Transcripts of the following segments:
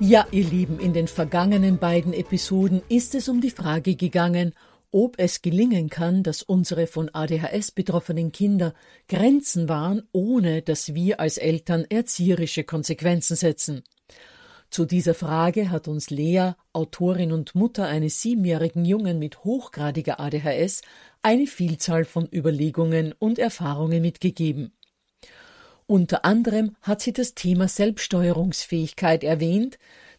Ja, ihr Lieben, in den vergangenen beiden Episoden ist es um die Frage gegangen, ob es gelingen kann, dass unsere von ADHS betroffenen Kinder Grenzen wahren, ohne dass wir als Eltern erzieherische Konsequenzen setzen. Zu dieser Frage hat uns Lea, Autorin und Mutter eines siebenjährigen Jungen mit hochgradiger ADHS, eine Vielzahl von Überlegungen und Erfahrungen mitgegeben. Unter anderem hat sie das Thema Selbststeuerungsfähigkeit erwähnt,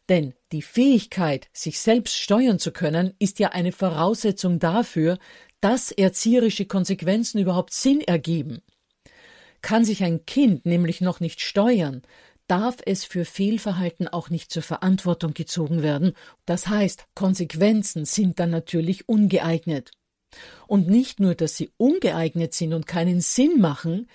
denn die Fähigkeit, sich selbst steuern zu können, ist ja eine Voraussetzung dafür, dass erzieherische Konsequenzen überhaupt Sinn ergeben. Kann sich ein Kind nämlich noch nicht steuern, darf es für Fehlverhalten auch nicht zur Verantwortung gezogen werden. Das heißt, Konsequenzen sind dann natürlich ungeeignet. Und nicht nur, dass sie ungeeignet sind und keinen Sinn machen,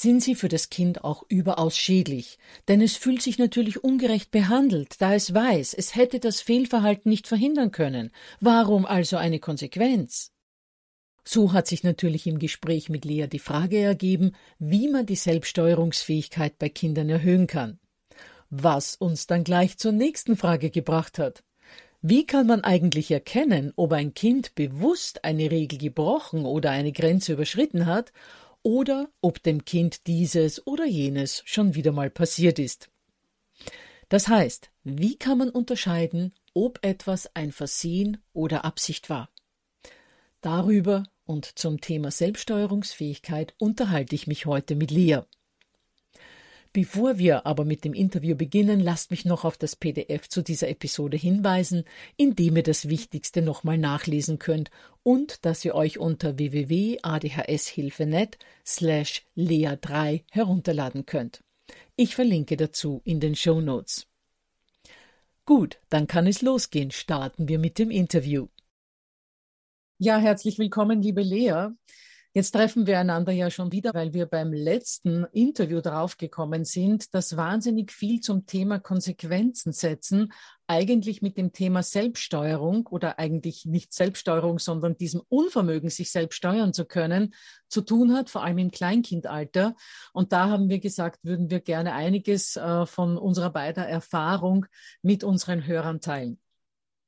sind sie für das Kind auch überaus schädlich, denn es fühlt sich natürlich ungerecht behandelt, da es weiß, es hätte das Fehlverhalten nicht verhindern können. Warum also eine Konsequenz? So hat sich natürlich im Gespräch mit Lea die Frage ergeben, wie man die Selbststeuerungsfähigkeit bei Kindern erhöhen kann. Was uns dann gleich zur nächsten Frage gebracht hat. Wie kann man eigentlich erkennen, ob ein Kind bewusst eine Regel gebrochen oder eine Grenze überschritten hat oder ob dem Kind dieses oder jenes schon wieder mal passiert ist. Das heißt, wie kann man unterscheiden, ob etwas ein Versehen oder Absicht war? Darüber und zum Thema Selbststeuerungsfähigkeit unterhalte ich mich heute mit Lea. Bevor wir aber mit dem Interview beginnen, lasst mich noch auf das PDF zu dieser Episode hinweisen, in dem ihr das Wichtigste nochmal nachlesen könnt und dass ihr euch unter www.adhshilfe.net slash lea3 herunterladen könnt. Ich verlinke dazu in den Show Notes. Gut, dann kann es losgehen. Starten wir mit dem Interview. Ja, herzlich willkommen, liebe Lea. Jetzt treffen wir einander ja schon wieder, weil wir beim letzten Interview draufgekommen sind, dass wahnsinnig viel zum Thema Konsequenzen setzen eigentlich mit dem Thema Selbststeuerung oder eigentlich nicht Selbststeuerung, sondern diesem Unvermögen, sich selbst steuern zu können, zu tun hat, vor allem im Kleinkindalter. Und da haben wir gesagt, würden wir gerne einiges äh, von unserer beider Erfahrung mit unseren Hörern teilen.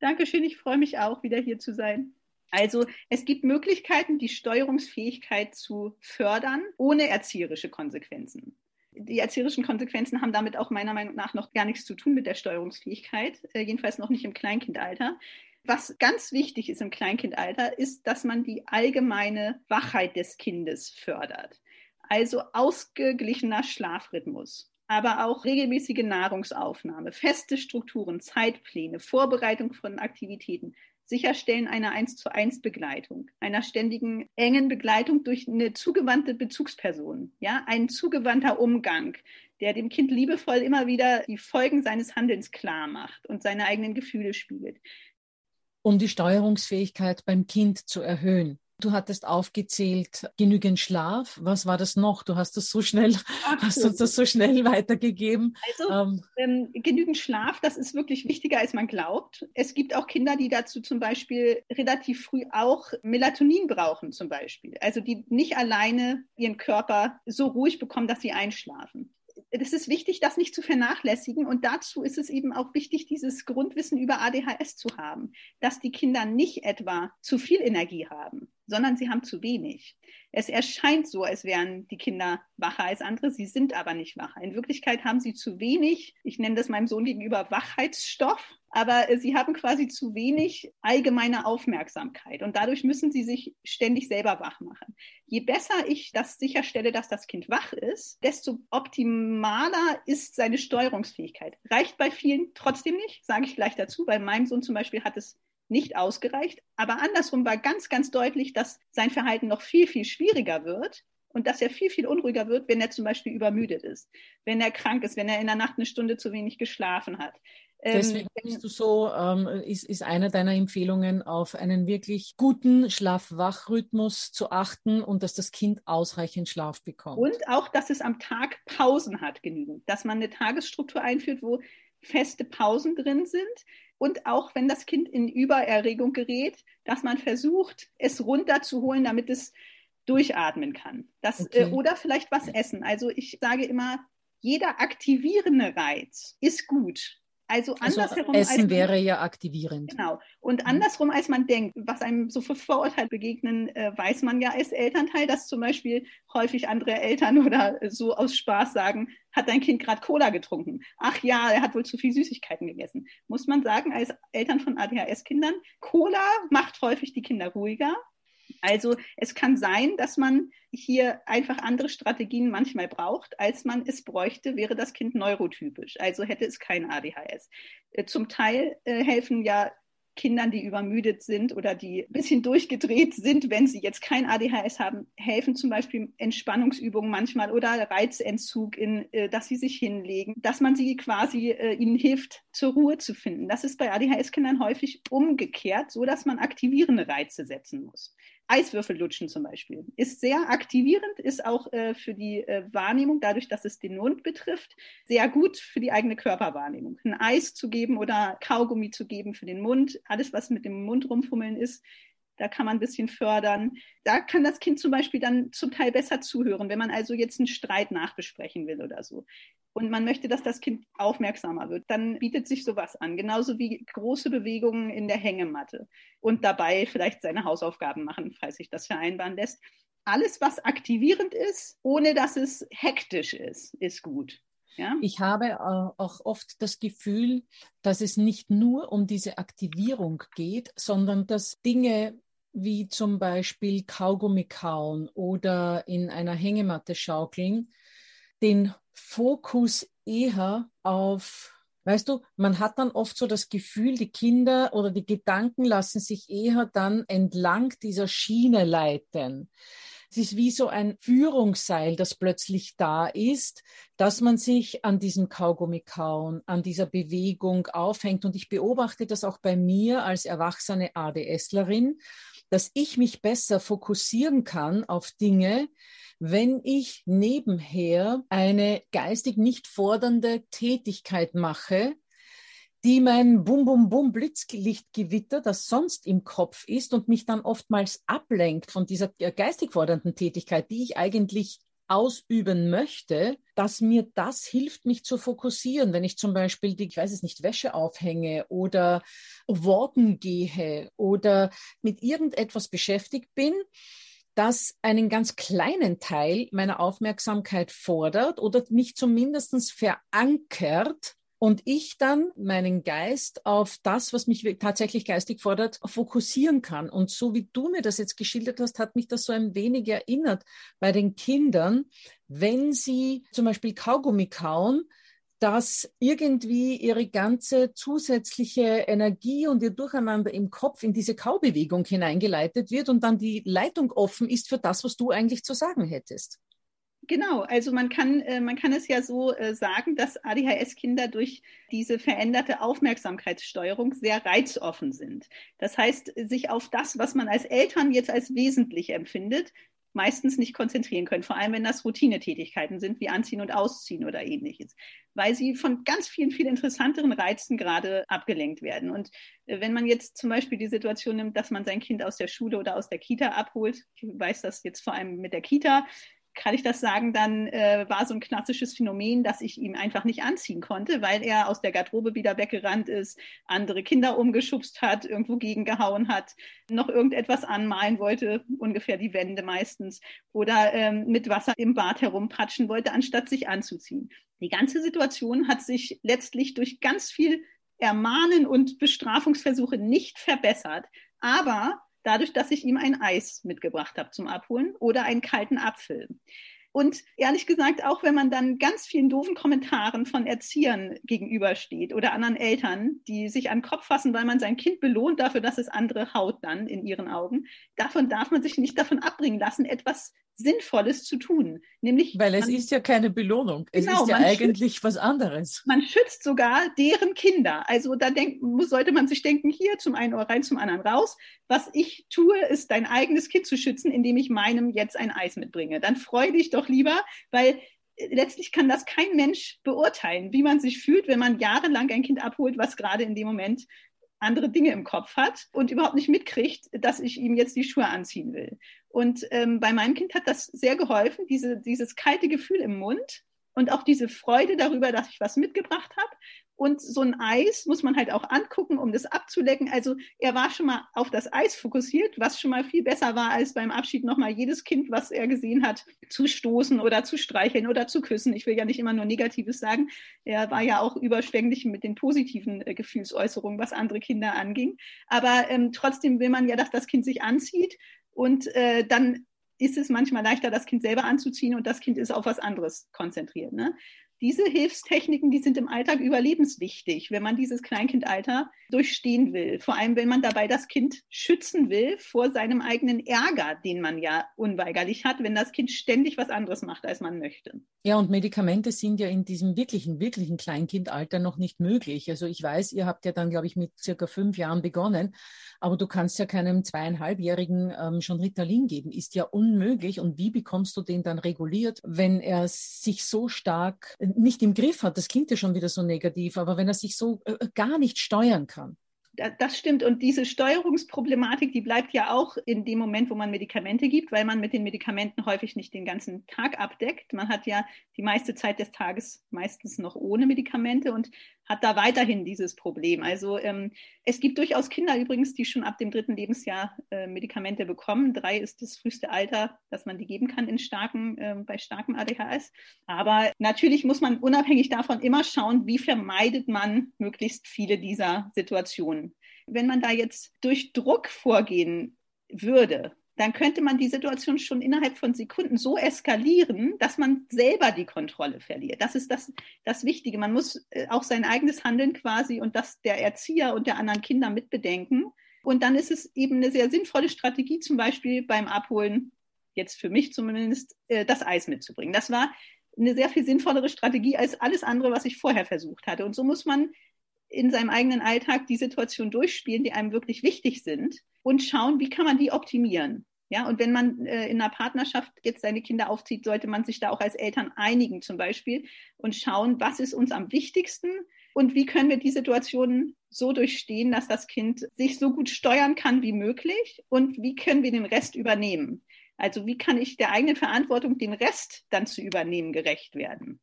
Dankeschön, ich freue mich auch, wieder hier zu sein. Also es gibt Möglichkeiten, die Steuerungsfähigkeit zu fördern, ohne erzieherische Konsequenzen. Die erzieherischen Konsequenzen haben damit auch meiner Meinung nach noch gar nichts zu tun mit der Steuerungsfähigkeit, äh, jedenfalls noch nicht im Kleinkindalter. Was ganz wichtig ist im Kleinkindalter, ist, dass man die allgemeine Wachheit des Kindes fördert. Also ausgeglichener Schlafrhythmus, aber auch regelmäßige Nahrungsaufnahme, feste Strukturen, Zeitpläne, Vorbereitung von Aktivitäten, Sicherstellen einer 1 zu 1 Begleitung, einer ständigen engen Begleitung durch eine zugewandte Bezugsperson, ja, ein zugewandter Umgang, der dem Kind liebevoll immer wieder die Folgen seines Handelns klar macht und seine eigenen Gefühle spiegelt. Um die Steuerungsfähigkeit beim Kind zu erhöhen. Du hattest aufgezählt, genügend Schlaf. Was war das noch? Du hast das so schnell, hast uns das so schnell weitergegeben. Also ähm, ähm, genügend Schlaf, das ist wirklich wichtiger, als man glaubt. Es gibt auch Kinder, die dazu zum Beispiel relativ früh auch Melatonin brauchen, zum Beispiel. Also die nicht alleine ihren Körper so ruhig bekommen, dass sie einschlafen es ist wichtig, das nicht zu vernachlässigen. Und dazu ist es eben auch wichtig, dieses Grundwissen über ADHS zu haben, dass die Kinder nicht etwa zu viel Energie haben, sondern sie haben zu wenig. Es erscheint so, als wären die Kinder wacher als andere, sie sind aber nicht wacher. In Wirklichkeit haben sie zu wenig, ich nenne das meinem Sohn gegenüber Wachheitsstoff, aber äh, sie haben quasi zu wenig allgemeine Aufmerksamkeit und dadurch müssen sie sich ständig selber wach machen. Je besser ich das sicherstelle, dass das Kind wach ist, desto optimaler ist seine Steuerungsfähigkeit. Reicht bei vielen trotzdem nicht, sage ich gleich dazu. Bei meinem Sohn zum Beispiel hat es nicht ausgereicht. Aber andersrum war ganz, ganz deutlich, dass sein Verhalten noch viel, viel schwieriger wird und dass er viel, viel unruhiger wird, wenn er zum Beispiel übermüdet ist, wenn er krank ist, wenn er in der Nacht eine Stunde zu wenig geschlafen hat. Ähm, Deswegen bist du so, ähm, ist, ist eine deiner Empfehlungen, auf einen wirklich guten Schlaf-Wach-Rhythmus zu achten und dass das Kind ausreichend Schlaf bekommt. Und auch, dass es am Tag Pausen hat genügend, dass man eine Tagesstruktur einführt, wo feste Pausen drin sind, und auch wenn das Kind in Übererregung gerät, dass man versucht, es runterzuholen, damit es durchatmen kann. Das, äh, okay. äh, oder vielleicht was essen. Also ich sage immer, jeder aktivierende Reiz ist gut. Also, also andersherum. Also Essen wäre ja aktivierend. Genau. Und mhm. andersrum, als man denkt, was einem so für Vorurteile begegnen, äh, weiß man ja als Elternteil, dass zum Beispiel häufig andere Eltern oder so aus Spaß sagen, hat dein Kind gerade Cola getrunken? Ach ja, er hat wohl zu viel Süßigkeiten gegessen. Muss man sagen, als Eltern von ADHS-Kindern, Cola macht häufig die Kinder ruhiger also es kann sein, dass man hier einfach andere Strategien manchmal braucht, als man es bräuchte, wäre das Kind neurotypisch. Also hätte es kein ADHS. Äh, zum Teil äh, helfen ja Kindern, die übermüdet sind oder die ein bisschen durchgedreht sind, wenn sie jetzt kein ADHS haben, helfen zum Beispiel Entspannungsübungen manchmal oder Reizentzug, in, äh, dass sie sich hinlegen, dass man sie quasi ihnen hilft, zur Ruhe zu finden. Das ist bei ADHS-Kindern häufig umgekehrt, so dass man aktivierende Reize setzen muss. Eiswürfel lutschen zum Beispiel ist sehr aktivierend, ist auch äh, für die äh, Wahrnehmung, dadurch, dass es den Mund betrifft, sehr gut für die eigene Körperwahrnehmung. Ein Eis zu geben oder Kaugummi zu geben für den Mund, alles, was mit dem Mund rumfummeln ist, da kann man ein bisschen fördern. Da kann das Kind zum Beispiel dann zum Teil besser zuhören, wenn man also jetzt einen Streit nachbesprechen will oder so und man möchte, dass das Kind aufmerksamer wird, dann bietet sich sowas an. Genauso wie große Bewegungen in der Hängematte und dabei vielleicht seine Hausaufgaben machen, falls sich das vereinbaren lässt. Alles, was aktivierend ist, ohne dass es hektisch ist, ist gut. Ja? Ich habe äh, auch oft das Gefühl, dass es nicht nur um diese Aktivierung geht, sondern dass Dinge wie zum Beispiel Kaugummi kauen oder in einer Hängematte schaukeln, den Fokus eher auf, weißt du, man hat dann oft so das Gefühl, die Kinder oder die Gedanken lassen sich eher dann entlang dieser Schiene leiten. Es ist wie so ein Führungsseil, das plötzlich da ist, dass man sich an diesem Kaugummi kauen, an dieser Bewegung aufhängt. Und ich beobachte das auch bei mir als erwachsene ADSlerin, dass ich mich besser fokussieren kann auf Dinge, wenn ich nebenher eine geistig nicht fordernde Tätigkeit mache, die mein Bum Bum Bum Blitzlichtgewitter, das sonst im Kopf ist und mich dann oftmals ablenkt von dieser geistig fordernden Tätigkeit, die ich eigentlich ausüben möchte, dass mir das hilft, mich zu fokussieren. Wenn ich zum Beispiel die, ich weiß es nicht, Wäsche aufhänge oder Worten gehe oder mit irgendetwas beschäftigt bin, das einen ganz kleinen Teil meiner Aufmerksamkeit fordert oder mich zumindest verankert und ich dann meinen Geist auf das, was mich tatsächlich geistig fordert, fokussieren kann. Und so wie du mir das jetzt geschildert hast, hat mich das so ein wenig erinnert bei den Kindern, wenn sie zum Beispiel Kaugummi kauen, dass irgendwie ihre ganze zusätzliche Energie und ihr Durcheinander im Kopf in diese Kaubewegung hineingeleitet wird und dann die Leitung offen ist für das, was du eigentlich zu sagen hättest. Genau, also man kann, äh, man kann es ja so äh, sagen, dass ADHS-Kinder durch diese veränderte Aufmerksamkeitssteuerung sehr reizoffen sind. Das heißt, sich auf das, was man als Eltern jetzt als wesentlich empfindet, meistens nicht konzentrieren können, vor allem wenn das Routinetätigkeiten sind, wie Anziehen und Ausziehen oder ähnliches, weil sie von ganz vielen, viel interessanteren Reizen gerade abgelenkt werden. Und äh, wenn man jetzt zum Beispiel die Situation nimmt, dass man sein Kind aus der Schule oder aus der Kita abholt, ich weiß das jetzt vor allem mit der Kita, kann ich das sagen, dann äh, war so ein klassisches Phänomen, dass ich ihn einfach nicht anziehen konnte, weil er aus der Garderobe wieder weggerannt ist, andere Kinder umgeschubst hat, irgendwo gegengehauen hat, noch irgendetwas anmalen wollte, ungefähr die Wände meistens, oder ähm, mit Wasser im Bad herumpatschen wollte, anstatt sich anzuziehen. Die ganze Situation hat sich letztlich durch ganz viel Ermahnen und Bestrafungsversuche nicht verbessert, aber dadurch, dass ich ihm ein Eis mitgebracht habe zum Abholen oder einen kalten Apfel. Und ehrlich gesagt, auch wenn man dann ganz vielen doofen Kommentaren von Erziehern gegenübersteht oder anderen Eltern, die sich an den Kopf fassen, weil man sein Kind belohnt dafür, dass es andere haut dann in ihren Augen, davon darf man sich nicht davon abbringen lassen, etwas Sinnvolles zu tun. Nämlich Weil es man, ist ja keine Belohnung. Es genau, ist ja eigentlich schützt, was anderes. Man schützt sogar deren Kinder. Also da denk, sollte man sich denken, hier zum einen Ohr rein, zum anderen raus. Was ich tue, ist dein eigenes Kind zu schützen, indem ich meinem jetzt ein Eis mitbringe. Dann freu dich doch lieber, weil äh, letztlich kann das kein Mensch beurteilen, wie man sich fühlt, wenn man jahrelang ein Kind abholt, was gerade in dem Moment andere Dinge im Kopf hat und überhaupt nicht mitkriegt, dass ich ihm jetzt die Schuhe anziehen will. Und ähm, bei meinem Kind hat das sehr geholfen, diese, dieses kalte Gefühl im Mund und auch diese Freude darüber, dass ich was mitgebracht habe. Und so ein Eis muss man halt auch angucken, um das abzulecken. Also er war schon mal auf das Eis fokussiert, was schon mal viel besser war, als beim Abschied nochmal jedes Kind, was er gesehen hat, zu stoßen oder zu streicheln oder zu küssen. Ich will ja nicht immer nur Negatives sagen. Er war ja auch überschwänglich mit den positiven äh, Gefühlsäußerungen, was andere Kinder anging. Aber ähm, trotzdem will man ja, dass das Kind sich anzieht. Und äh, dann ist es manchmal leichter, das Kind selber anzuziehen und das Kind ist auf was anderes konzentriert. Ne? Diese Hilfstechniken, die sind im Alltag überlebenswichtig, wenn man dieses Kleinkindalter durchstehen will. Vor allem, wenn man dabei das Kind schützen will vor seinem eigenen Ärger, den man ja unweigerlich hat, wenn das Kind ständig was anderes macht, als man möchte. Ja, und Medikamente sind ja in diesem wirklichen, wirklichen Kleinkindalter noch nicht möglich. Also ich weiß, ihr habt ja dann, glaube ich, mit circa fünf Jahren begonnen, aber du kannst ja keinem zweieinhalbjährigen ähm, schon Ritalin geben. Ist ja unmöglich. Und wie bekommst du den dann reguliert, wenn er sich so stark nicht im Griff hat, das klingt ja schon wieder so negativ, aber wenn er sich so äh, gar nicht steuern kann. Das stimmt. Und diese Steuerungsproblematik, die bleibt ja auch in dem Moment, wo man Medikamente gibt, weil man mit den Medikamenten häufig nicht den ganzen Tag abdeckt. Man hat ja die meiste Zeit des Tages meistens noch ohne Medikamente und hat da weiterhin dieses Problem. Also ähm, es gibt durchaus Kinder übrigens, die schon ab dem dritten Lebensjahr äh, Medikamente bekommen. Drei ist das früheste Alter, dass man die geben kann in starken, äh, bei starkem ADHS. Aber natürlich muss man unabhängig davon immer schauen, wie vermeidet man möglichst viele dieser Situationen. Wenn man da jetzt durch Druck vorgehen würde, dann könnte man die Situation schon innerhalb von Sekunden so eskalieren, dass man selber die Kontrolle verliert. Das ist das, das Wichtige. Man muss äh, auch sein eigenes Handeln quasi und das der Erzieher und der anderen Kinder mitbedenken. Und dann ist es eben eine sehr sinnvolle Strategie, zum Beispiel beim Abholen, jetzt für mich zumindest, äh, das Eis mitzubringen. Das war eine sehr viel sinnvollere Strategie als alles andere, was ich vorher versucht hatte. Und so muss man in seinem eigenen Alltag die Situation durchspielen, die einem wirklich wichtig sind und schauen, wie kann man die optimieren. Ja, und wenn man äh, in einer Partnerschaft jetzt seine Kinder aufzieht, sollte man sich da auch als Eltern einigen zum Beispiel und schauen, was ist uns am wichtigsten und wie können wir die Situation so durchstehen, dass das Kind sich so gut steuern kann wie möglich und wie können wir den Rest übernehmen. Also wie kann ich der eigenen Verantwortung, den Rest dann zu übernehmen, gerecht werden.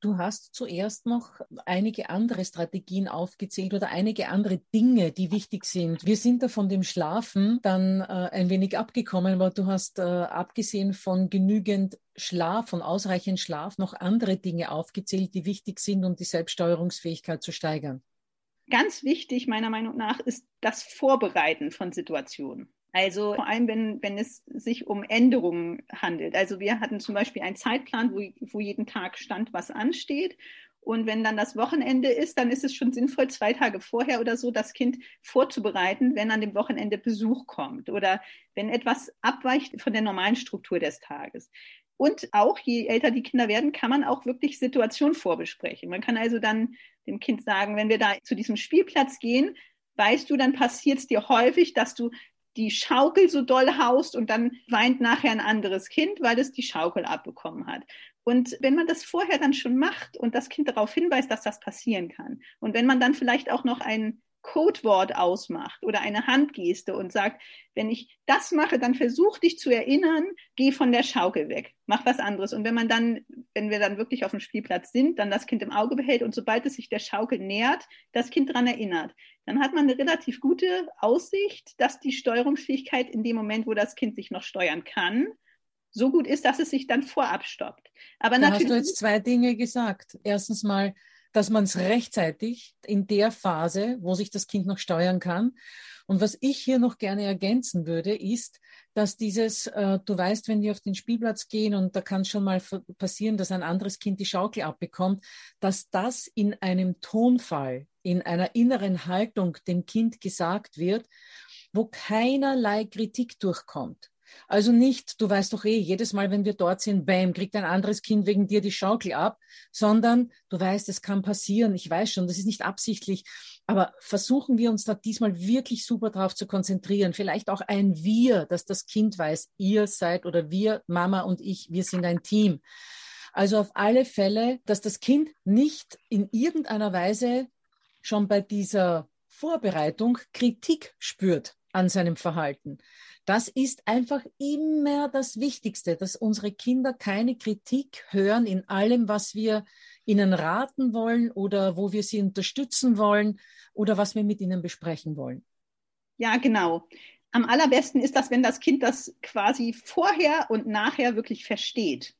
Du hast zuerst noch einige andere Strategien aufgezählt oder einige andere Dinge, die wichtig sind. Wir sind da von dem Schlafen dann äh, ein wenig abgekommen, aber du hast äh, abgesehen von genügend Schlaf, von ausreichend Schlaf noch andere Dinge aufgezählt, die wichtig sind, um die Selbststeuerungsfähigkeit zu steigern. Ganz wichtig meiner Meinung nach ist das Vorbereiten von Situationen. Also vor allem, wenn, wenn es sich um Änderungen handelt. Also wir hatten zum Beispiel einen Zeitplan, wo, wo jeden Tag stand, was ansteht. Und wenn dann das Wochenende ist, dann ist es schon sinnvoll, zwei Tage vorher oder so das Kind vorzubereiten, wenn an dem Wochenende Besuch kommt oder wenn etwas abweicht von der normalen Struktur des Tages. Und auch, je älter die Kinder werden, kann man auch wirklich Situationen vorbesprechen. Man kann also dann dem Kind sagen, wenn wir da zu diesem Spielplatz gehen, weißt du, dann passiert es dir häufig, dass du die Schaukel so doll haust und dann weint nachher ein anderes Kind, weil es die Schaukel abbekommen hat. Und wenn man das vorher dann schon macht und das Kind darauf hinweist, dass das passieren kann, und wenn man dann vielleicht auch noch ein Codewort ausmacht oder eine Handgeste und sagt, wenn ich das mache, dann versuch dich zu erinnern, geh von der Schaukel weg, mach was anderes. Und wenn man dann, wenn wir dann wirklich auf dem Spielplatz sind, dann das Kind im Auge behält und sobald es sich der Schaukel nähert, das Kind daran erinnert, dann hat man eine relativ gute Aussicht, dass die Steuerungsfähigkeit in dem Moment, wo das Kind sich noch steuern kann, so gut ist, dass es sich dann vorab stoppt. Aber da hast du jetzt zwei Dinge gesagt. Erstens mal, dass man es rechtzeitig in der Phase, wo sich das Kind noch steuern kann. Und was ich hier noch gerne ergänzen würde, ist, dass dieses, äh, du weißt, wenn wir auf den Spielplatz gehen und da kann schon mal passieren, dass ein anderes Kind die Schaukel abbekommt, dass das in einem Tonfall, in einer inneren Haltung dem Kind gesagt wird, wo keinerlei Kritik durchkommt. Also nicht, du weißt doch eh, jedes Mal, wenn wir dort sind, bam, kriegt ein anderes Kind wegen dir die Schaukel ab, sondern du weißt, es kann passieren. Ich weiß schon, das ist nicht absichtlich, aber versuchen wir uns da diesmal wirklich super drauf zu konzentrieren. Vielleicht auch ein Wir, dass das Kind weiß, ihr seid oder wir, Mama und ich, wir sind ein Team. Also auf alle Fälle, dass das Kind nicht in irgendeiner Weise schon bei dieser Vorbereitung Kritik spürt an seinem Verhalten. Das ist einfach immer das Wichtigste, dass unsere Kinder keine Kritik hören in allem, was wir ihnen raten wollen oder wo wir sie unterstützen wollen oder was wir mit ihnen besprechen wollen. Ja, genau. Am allerbesten ist das, wenn das Kind das quasi vorher und nachher wirklich versteht.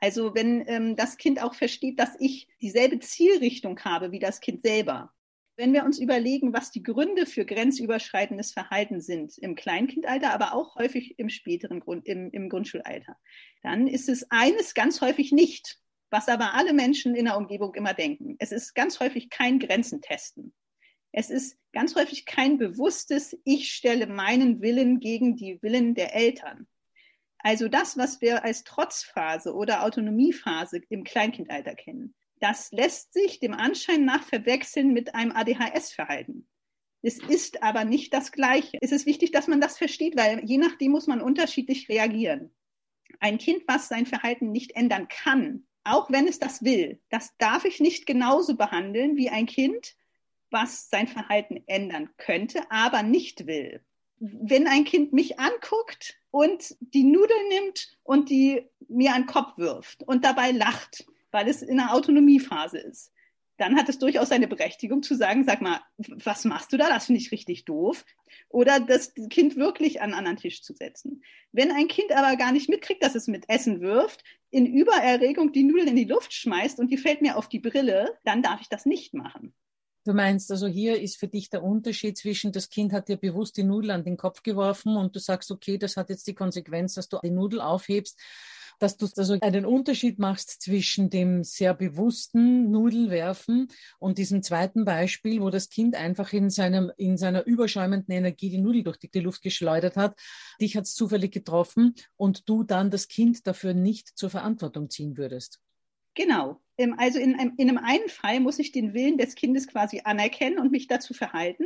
Also wenn ähm, das Kind auch versteht, dass ich dieselbe Zielrichtung habe wie das Kind selber. Wenn wir uns überlegen, was die Gründe für grenzüberschreitendes Verhalten sind, im Kleinkindalter, aber auch häufig im späteren Grund, im, im Grundschulalter, dann ist es eines ganz häufig nicht, was aber alle Menschen in der Umgebung immer denken. Es ist ganz häufig kein Grenzentesten. Es ist ganz häufig kein bewusstes, ich stelle meinen Willen gegen die Willen der Eltern. Also das, was wir als Trotzphase oder Autonomiephase im Kleinkindalter kennen, das lässt sich dem Anschein nach verwechseln mit einem ADHS-Verhalten. Es ist aber nicht das Gleiche. Es ist wichtig, dass man das versteht, weil je nachdem muss man unterschiedlich reagieren. Ein Kind, was sein Verhalten nicht ändern kann, auch wenn es das will, das darf ich nicht genauso behandeln wie ein Kind, was sein Verhalten ändern könnte, aber nicht will. Wenn ein Kind mich anguckt und die Nudeln nimmt und die mir an den Kopf wirft und dabei lacht, weil es in einer Autonomiephase ist. Dann hat es durchaus seine Berechtigung zu sagen, sag mal, was machst du da? Das finde ich richtig doof. Oder das Kind wirklich an einen anderen Tisch zu setzen. Wenn ein Kind aber gar nicht mitkriegt, dass es mit Essen wirft, in Übererregung die Nudeln in die Luft schmeißt und die fällt mir auf die Brille, dann darf ich das nicht machen. Du meinst also, hier ist für dich der Unterschied zwischen, das Kind hat dir bewusst die Nudel an den Kopf geworfen und du sagst, okay, das hat jetzt die Konsequenz, dass du die Nudel aufhebst dass du also einen Unterschied machst zwischen dem sehr bewussten Nudelwerfen und diesem zweiten Beispiel, wo das Kind einfach in, seinem, in seiner überschäumenden Energie die Nudel durch die Luft geschleudert hat. Dich hat es zufällig getroffen und du dann das Kind dafür nicht zur Verantwortung ziehen würdest. Genau. Also in einem, in einem einen Fall muss ich den Willen des Kindes quasi anerkennen und mich dazu verhalten.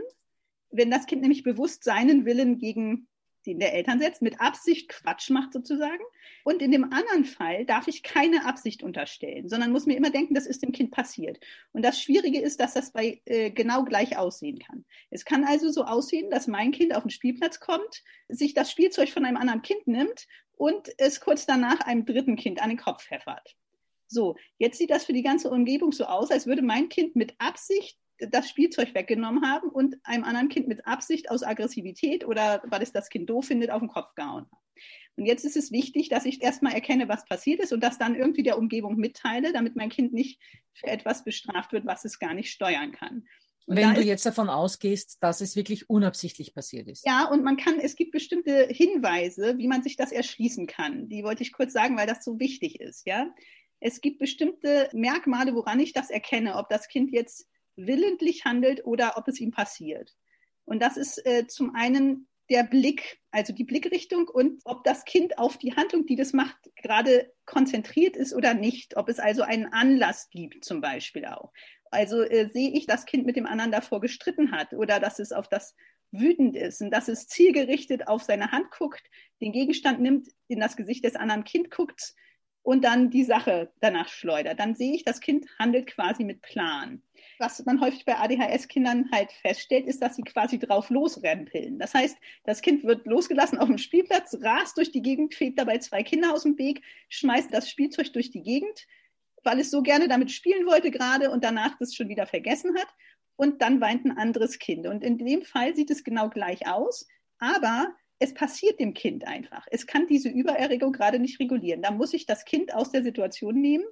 Wenn das Kind nämlich bewusst seinen Willen gegen den der Eltern setzt, mit Absicht Quatsch macht sozusagen. Und in dem anderen Fall darf ich keine Absicht unterstellen, sondern muss mir immer denken, das ist dem Kind passiert. Und das Schwierige ist, dass das bei äh, genau gleich aussehen kann. Es kann also so aussehen, dass mein Kind auf den Spielplatz kommt, sich das Spielzeug von einem anderen Kind nimmt und es kurz danach einem dritten Kind an den Kopf pfeffert. So, jetzt sieht das für die ganze Umgebung so aus, als würde mein Kind mit Absicht das Spielzeug weggenommen haben und einem anderen Kind mit Absicht aus Aggressivität oder weil es das Kind doof findet, auf den Kopf gehauen haben. Und jetzt ist es wichtig, dass ich erstmal erkenne, was passiert ist und das dann irgendwie der Umgebung mitteile, damit mein Kind nicht für etwas bestraft wird, was es gar nicht steuern kann. Und Wenn du jetzt davon ausgehst, dass es wirklich unabsichtlich passiert ist. Ja, und man kann, es gibt bestimmte Hinweise, wie man sich das erschließen kann. Die wollte ich kurz sagen, weil das so wichtig ist, ja. Es gibt bestimmte Merkmale, woran ich das erkenne, ob das Kind jetzt willentlich handelt oder ob es ihm passiert. Und das ist äh, zum einen der Blick, also die Blickrichtung und ob das Kind auf die Handlung, die das macht, gerade konzentriert ist oder nicht. Ob es also einen Anlass gibt, zum Beispiel auch. Also äh, sehe ich, das Kind mit dem anderen davor gestritten hat oder dass es auf das wütend ist und dass es zielgerichtet auf seine Hand guckt, den Gegenstand nimmt, in das Gesicht des anderen Kind guckt und dann die Sache danach schleudert. Dann sehe ich, das Kind handelt quasi mit Plan. Was man häufig bei ADHS-Kindern halt feststellt, ist, dass sie quasi drauf losrempeln. Das heißt, das Kind wird losgelassen auf dem Spielplatz, rast durch die Gegend, fegt dabei zwei Kinder aus dem Weg, schmeißt das Spielzeug durch die Gegend, weil es so gerne damit spielen wollte gerade und danach das schon wieder vergessen hat. Und dann weint ein anderes Kind. Und in dem Fall sieht es genau gleich aus, aber es passiert dem Kind einfach. Es kann diese Übererregung gerade nicht regulieren. Da muss ich das Kind aus der Situation nehmen,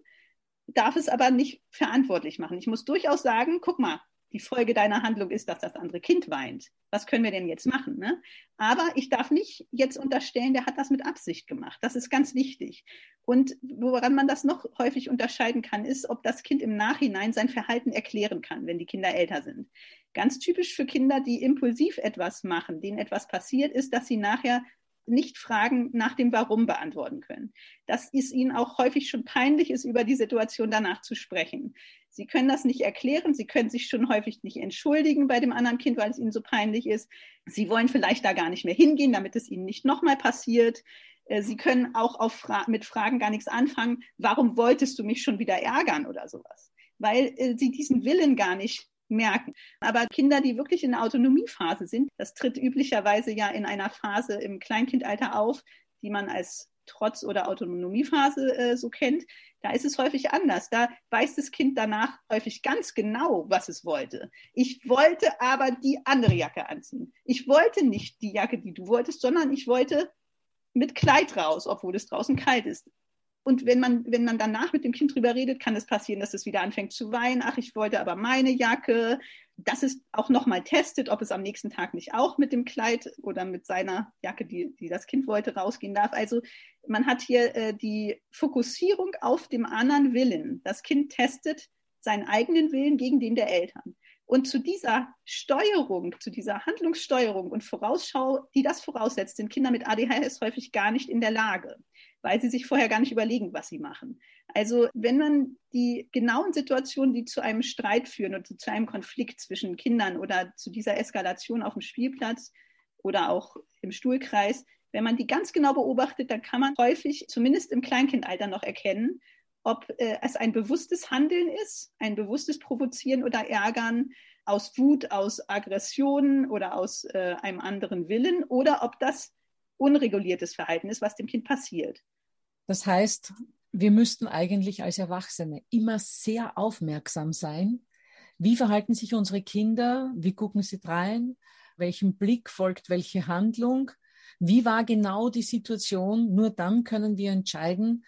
darf es aber nicht verantwortlich machen. Ich muss durchaus sagen, guck mal, die Folge deiner Handlung ist, dass das andere Kind weint. Was können wir denn jetzt machen? Ne? Aber ich darf nicht jetzt unterstellen, der hat das mit Absicht gemacht. Das ist ganz wichtig. Und woran man das noch häufig unterscheiden kann, ist, ob das Kind im Nachhinein sein Verhalten erklären kann, wenn die Kinder älter sind. Ganz typisch für Kinder, die impulsiv etwas machen, denen etwas passiert ist, dass sie nachher nicht Fragen nach dem Warum beantworten können. Dass es ihnen auch häufig schon peinlich ist, über die Situation danach zu sprechen. Sie können das nicht erklären, sie können sich schon häufig nicht entschuldigen bei dem anderen Kind, weil es ihnen so peinlich ist. Sie wollen vielleicht da gar nicht mehr hingehen, damit es ihnen nicht nochmal passiert. Äh, sie können auch Fra mit Fragen gar nichts anfangen. Warum wolltest du mich schon wieder ärgern oder sowas? Weil äh, sie diesen Willen gar nicht merken. Aber Kinder, die wirklich in der Autonomiephase sind, das tritt üblicherweise ja in einer Phase im Kleinkindalter auf, die man als Trotz- oder Autonomiephase äh, so kennt, da ist es häufig anders. Da weiß das Kind danach häufig ganz genau, was es wollte. Ich wollte aber die andere Jacke anziehen. Ich wollte nicht die Jacke, die du wolltest, sondern ich wollte mit Kleid raus, obwohl es draußen kalt ist. Und wenn man, wenn man danach mit dem Kind drüber redet, kann es passieren, dass es wieder anfängt zu weinen. Ach, ich wollte aber meine Jacke. Dass es auch nochmal testet, ob es am nächsten Tag nicht auch mit dem Kleid oder mit seiner Jacke, die, die das Kind wollte, rausgehen darf. Also man hat hier äh, die Fokussierung auf dem anderen Willen. Das Kind testet seinen eigenen Willen gegen den der Eltern. Und zu dieser Steuerung, zu dieser Handlungssteuerung und Vorausschau, die das voraussetzt, sind Kinder mit ADHS häufig gar nicht in der Lage weil sie sich vorher gar nicht überlegen, was sie machen. Also wenn man die genauen Situationen, die zu einem Streit führen oder zu einem Konflikt zwischen Kindern oder zu dieser Eskalation auf dem Spielplatz oder auch im Stuhlkreis, wenn man die ganz genau beobachtet, dann kann man häufig, zumindest im Kleinkindalter, noch erkennen, ob äh, es ein bewusstes Handeln ist, ein bewusstes Provozieren oder Ärgern aus Wut, aus Aggression oder aus äh, einem anderen Willen oder ob das unreguliertes Verhalten ist, was dem Kind passiert. Das heißt, wir müssten eigentlich als Erwachsene immer sehr aufmerksam sein. Wie verhalten sich unsere Kinder? Wie gucken sie drein? Welchem Blick folgt welche Handlung? Wie war genau die Situation? Nur dann können wir entscheiden,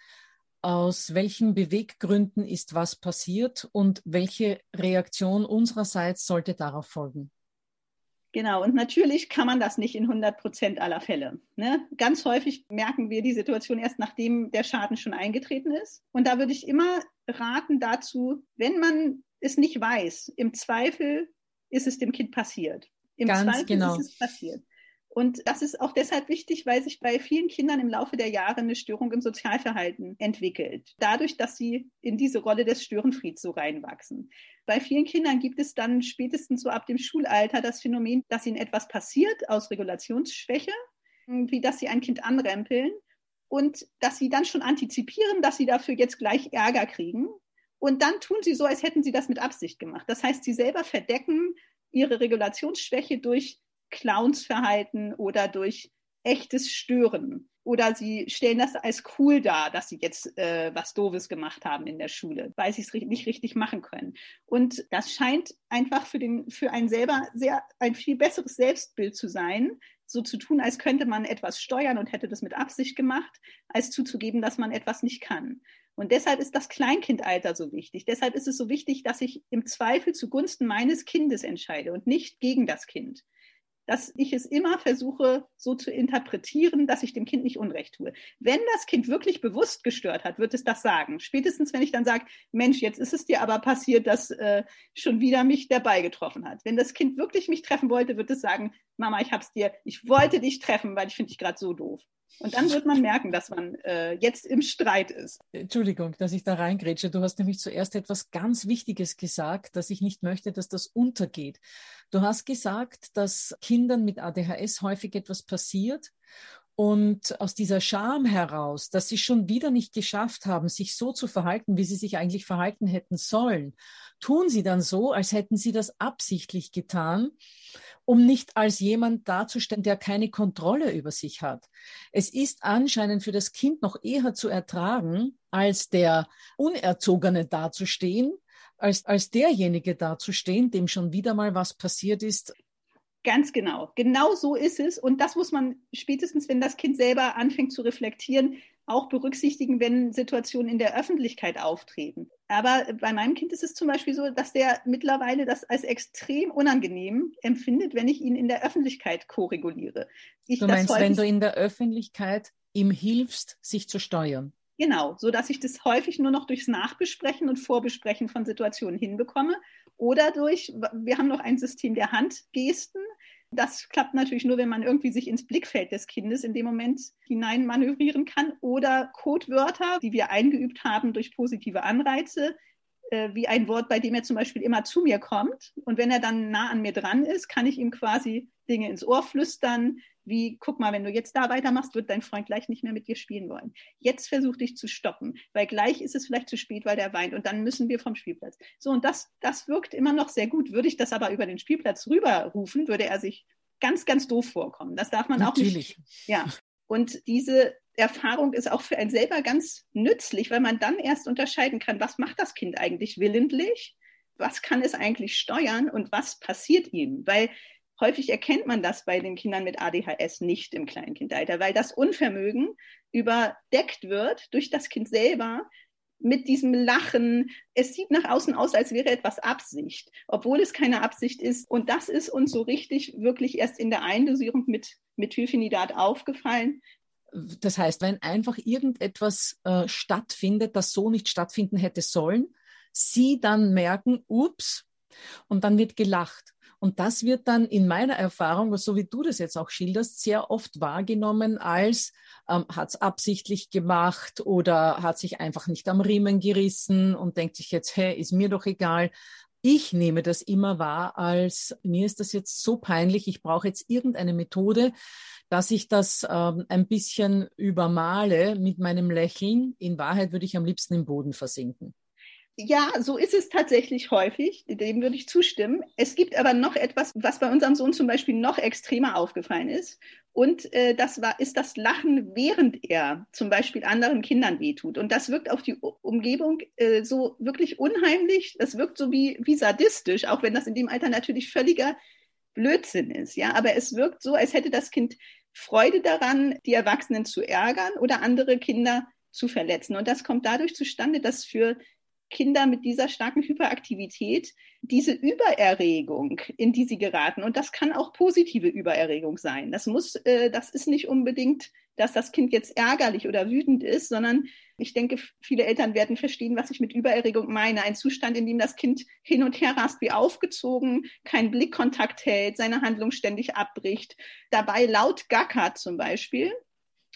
aus welchen Beweggründen ist was passiert und welche Reaktion unsererseits sollte darauf folgen. Genau, und natürlich kann man das nicht in 100 Prozent aller Fälle. Ne? Ganz häufig merken wir die Situation erst, nachdem der Schaden schon eingetreten ist. Und da würde ich immer raten dazu, wenn man es nicht weiß, im Zweifel ist es dem Kind passiert. Im Ganz Zweifel genau. ist es passiert. Und das ist auch deshalb wichtig, weil sich bei vielen Kindern im Laufe der Jahre eine Störung im Sozialverhalten entwickelt. Dadurch, dass sie in diese Rolle des Störenfrieds so reinwachsen. Bei vielen Kindern gibt es dann spätestens so ab dem Schulalter das Phänomen, dass ihnen etwas passiert aus Regulationsschwäche, wie dass sie ein Kind anrempeln und dass sie dann schon antizipieren, dass sie dafür jetzt gleich Ärger kriegen. Und dann tun sie so, als hätten sie das mit Absicht gemacht. Das heißt, sie selber verdecken ihre Regulationsschwäche durch Clownsverhalten oder durch echtes Stören. Oder sie stellen das als cool dar, dass sie jetzt äh, was Doofes gemacht haben in der Schule, weil sie es nicht richtig machen können. Und das scheint einfach für, den, für einen selber sehr ein viel besseres Selbstbild zu sein, so zu tun, als könnte man etwas steuern und hätte das mit Absicht gemacht, als zuzugeben, dass man etwas nicht kann. Und deshalb ist das Kleinkindalter so wichtig. Deshalb ist es so wichtig, dass ich im Zweifel zugunsten meines Kindes entscheide und nicht gegen das Kind dass ich es immer versuche, so zu interpretieren, dass ich dem Kind nicht Unrecht tue. Wenn das Kind wirklich bewusst gestört hat, wird es das sagen. Spätestens, wenn ich dann sage, Mensch, jetzt ist es dir aber passiert, dass äh, schon wieder mich Ball getroffen hat. Wenn das Kind wirklich mich treffen wollte, wird es sagen, Mama, ich hab's dir, ich wollte dich treffen, weil ich finde dich gerade so doof. Und dann wird man merken, dass man äh, jetzt im Streit ist. Entschuldigung, dass ich da reingrätsche. Du hast nämlich zuerst etwas ganz Wichtiges gesagt, dass ich nicht möchte, dass das untergeht. Du hast gesagt, dass Kindern mit ADHS häufig etwas passiert und aus dieser Scham heraus, dass sie schon wieder nicht geschafft haben, sich so zu verhalten, wie sie sich eigentlich verhalten hätten sollen, tun sie dann so, als hätten sie das absichtlich getan um nicht als jemand darzustellen, der keine Kontrolle über sich hat. Es ist anscheinend für das Kind noch eher zu ertragen, als der Unerzogene dazustehen, als, als derjenige dazustehen, dem schon wieder mal was passiert ist, Ganz genau. Genau so ist es. Und das muss man spätestens, wenn das Kind selber anfängt zu reflektieren, auch berücksichtigen, wenn Situationen in der Öffentlichkeit auftreten. Aber bei meinem Kind ist es zum Beispiel so, dass der mittlerweile das als extrem unangenehm empfindet, wenn ich ihn in der Öffentlichkeit koreguliere. Ich du meinst, wenn du in der Öffentlichkeit ihm hilfst, sich zu steuern? Genau, so dass ich das häufig nur noch durchs Nachbesprechen und Vorbesprechen von Situationen hinbekomme oder durch, wir haben noch ein System der Handgesten. Das klappt natürlich nur, wenn man irgendwie sich ins Blickfeld des Kindes in dem Moment hinein manövrieren kann oder Codewörter, die wir eingeübt haben durch positive Anreize, äh, wie ein Wort, bei dem er zum Beispiel immer zu mir kommt. Und wenn er dann nah an mir dran ist, kann ich ihm quasi Dinge ins Ohr flüstern, wie, guck mal, wenn du jetzt da weitermachst, wird dein Freund gleich nicht mehr mit dir spielen wollen. Jetzt versuch dich zu stoppen, weil gleich ist es vielleicht zu spät, weil der weint und dann müssen wir vom Spielplatz. So, und das, das wirkt immer noch sehr gut. Würde ich das aber über den Spielplatz rüberrufen, würde er sich ganz, ganz doof vorkommen. Das darf man Natürlich. auch nicht. Ja. Und diese Erfahrung ist auch für einen selber ganz nützlich, weil man dann erst unterscheiden kann, was macht das Kind eigentlich willentlich? Was kann es eigentlich steuern und was passiert ihm? Weil Häufig erkennt man das bei den Kindern mit ADHS nicht im Kleinkindalter, weil das Unvermögen überdeckt wird durch das Kind selber mit diesem Lachen. Es sieht nach außen aus, als wäre etwas Absicht, obwohl es keine Absicht ist. Und das ist uns so richtig wirklich erst in der Eindosierung mit Methylphenidat aufgefallen. Das heißt, wenn einfach irgendetwas äh, stattfindet, das so nicht stattfinden hätte sollen, sie dann merken, ups, und dann wird gelacht. Und das wird dann in meiner Erfahrung, so wie du das jetzt auch schilderst, sehr oft wahrgenommen als ähm, hat es absichtlich gemacht oder hat sich einfach nicht am Riemen gerissen und denkt sich jetzt, hey, ist mir doch egal. Ich nehme das immer wahr als, mir ist das jetzt so peinlich, ich brauche jetzt irgendeine Methode, dass ich das ähm, ein bisschen übermale mit meinem Lächeln. In Wahrheit würde ich am liebsten im Boden versinken. Ja, so ist es tatsächlich häufig. Dem würde ich zustimmen. Es gibt aber noch etwas, was bei unserem Sohn zum Beispiel noch extremer aufgefallen ist. Und äh, das war, ist das Lachen, während er zum Beispiel anderen Kindern wehtut. Und das wirkt auf die Umgebung äh, so wirklich unheimlich. Das wirkt so wie, wie sadistisch, auch wenn das in dem Alter natürlich völliger Blödsinn ist. Ja, aber es wirkt so, als hätte das Kind Freude daran, die Erwachsenen zu ärgern oder andere Kinder zu verletzen. Und das kommt dadurch zustande, dass für Kinder mit dieser starken Hyperaktivität diese Übererregung, in die sie geraten. Und das kann auch positive Übererregung sein. Das muss, äh, das ist nicht unbedingt, dass das Kind jetzt ärgerlich oder wütend ist, sondern ich denke, viele Eltern werden verstehen, was ich mit Übererregung meine. Ein Zustand, in dem das Kind hin und her rast wie aufgezogen, keinen Blickkontakt hält, seine Handlung ständig abbricht, dabei laut gackert zum Beispiel.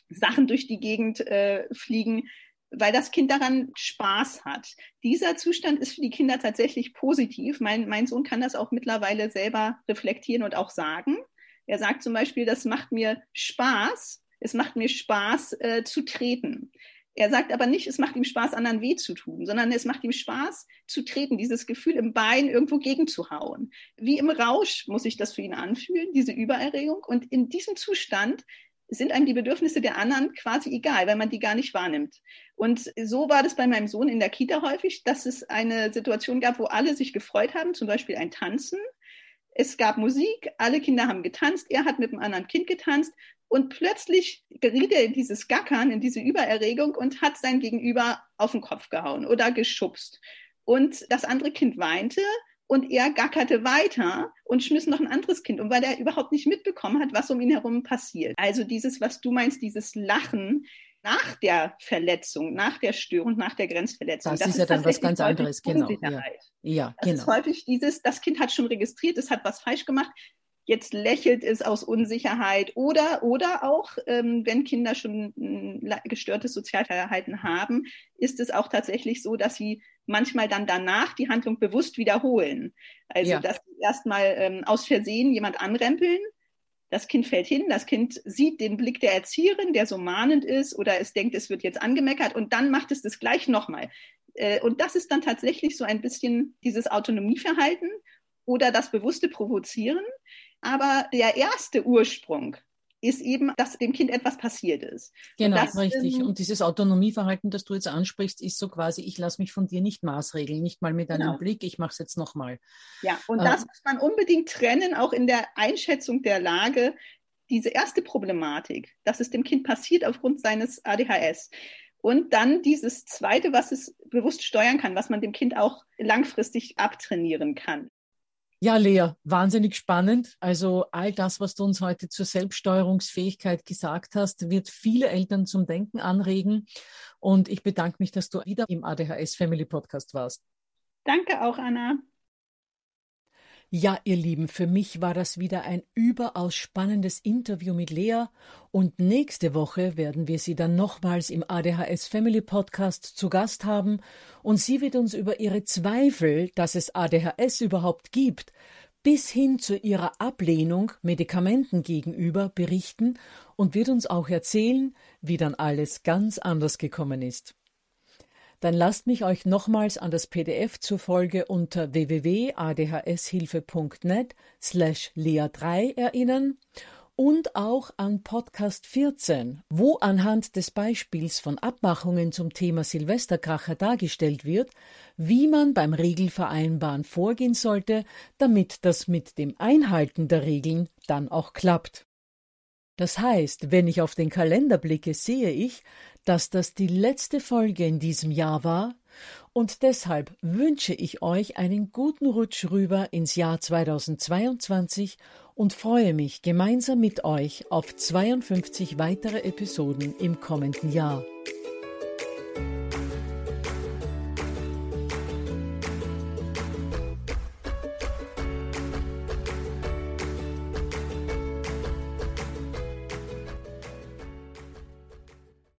Sachen durch die Gegend äh, fliegen, weil das Kind daran Spaß hat. Dieser Zustand ist für die Kinder tatsächlich positiv. Mein, mein Sohn kann das auch mittlerweile selber reflektieren und auch sagen. Er sagt zum Beispiel, das macht mir Spaß. Es macht mir Spaß äh, zu treten. Er sagt aber nicht, es macht ihm Spaß, anderen weh zu tun, sondern es macht ihm Spaß zu treten, dieses Gefühl im Bein irgendwo gegenzuhauen. Wie im Rausch muss sich das für ihn anfühlen, diese Übererregung. Und in diesem Zustand sind einem die Bedürfnisse der anderen quasi egal, weil man die gar nicht wahrnimmt. Und so war das bei meinem Sohn in der Kita häufig, dass es eine Situation gab, wo alle sich gefreut haben, zum Beispiel ein Tanzen. Es gab Musik, alle Kinder haben getanzt, er hat mit einem anderen Kind getanzt und plötzlich geriet er in dieses Gackern, in diese Übererregung und hat sein Gegenüber auf den Kopf gehauen oder geschubst. Und das andere Kind weinte und er gackerte weiter und schmiss noch ein anderes Kind um, weil er überhaupt nicht mitbekommen hat, was um ihn herum passiert. Also dieses, was du meinst, dieses Lachen nach der Verletzung, nach der Störung, nach der Grenzverletzung. Das, das ist ja dann was ganz anderes, genau. Ja, ja das genau. ist häufig dieses, das Kind hat schon registriert, es hat was falsch gemacht, jetzt lächelt es aus Unsicherheit oder, oder auch, ähm, wenn Kinder schon ein gestörtes Sozialverhalten haben, ist es auch tatsächlich so, dass sie manchmal dann danach die Handlung bewusst wiederholen. Also, ja. dass sie erstmal ähm, aus Versehen jemand anrempeln, das Kind fällt hin, das Kind sieht den Blick der Erzieherin, der so mahnend ist, oder es denkt, es wird jetzt angemeckert und dann macht es das gleich nochmal. Äh, und das ist dann tatsächlich so ein bisschen dieses Autonomieverhalten oder das bewusste Provozieren. Aber der erste Ursprung ist eben, dass dem Kind etwas passiert ist. Genau, das, richtig. Und dieses Autonomieverhalten, das du jetzt ansprichst, ist so quasi, ich lasse mich von dir nicht maßregeln, nicht mal mit einem genau. Blick, ich mache es jetzt nochmal. Ja, und äh, das muss man unbedingt trennen, auch in der Einschätzung der Lage. Diese erste Problematik, dass es dem Kind passiert aufgrund seines ADHS. Und dann dieses zweite, was es bewusst steuern kann, was man dem Kind auch langfristig abtrainieren kann. Ja, Lea, wahnsinnig spannend. Also all das, was du uns heute zur Selbststeuerungsfähigkeit gesagt hast, wird viele Eltern zum Denken anregen. Und ich bedanke mich, dass du wieder im ADHS Family Podcast warst. Danke auch, Anna. Ja, ihr Lieben, für mich war das wieder ein überaus spannendes Interview mit Lea. Und nächste Woche werden wir sie dann nochmals im ADHS Family Podcast zu Gast haben. Und sie wird uns über ihre Zweifel, dass es ADHS überhaupt gibt, bis hin zu ihrer Ablehnung Medikamenten gegenüber berichten und wird uns auch erzählen, wie dann alles ganz anders gekommen ist dann lasst mich euch nochmals an das PDF zur Folge unter www.adhshilfe.net slash lea3 erinnern und auch an Podcast 14, wo anhand des Beispiels von Abmachungen zum Thema Silvesterkracher dargestellt wird, wie man beim Regelvereinbaren vorgehen sollte, damit das mit dem Einhalten der Regeln dann auch klappt. Das heißt, wenn ich auf den Kalender blicke, sehe ich, dass das die letzte Folge in diesem Jahr war, und deshalb wünsche ich euch einen guten Rutsch rüber ins Jahr 2022 und freue mich gemeinsam mit euch auf 52 weitere Episoden im kommenden Jahr.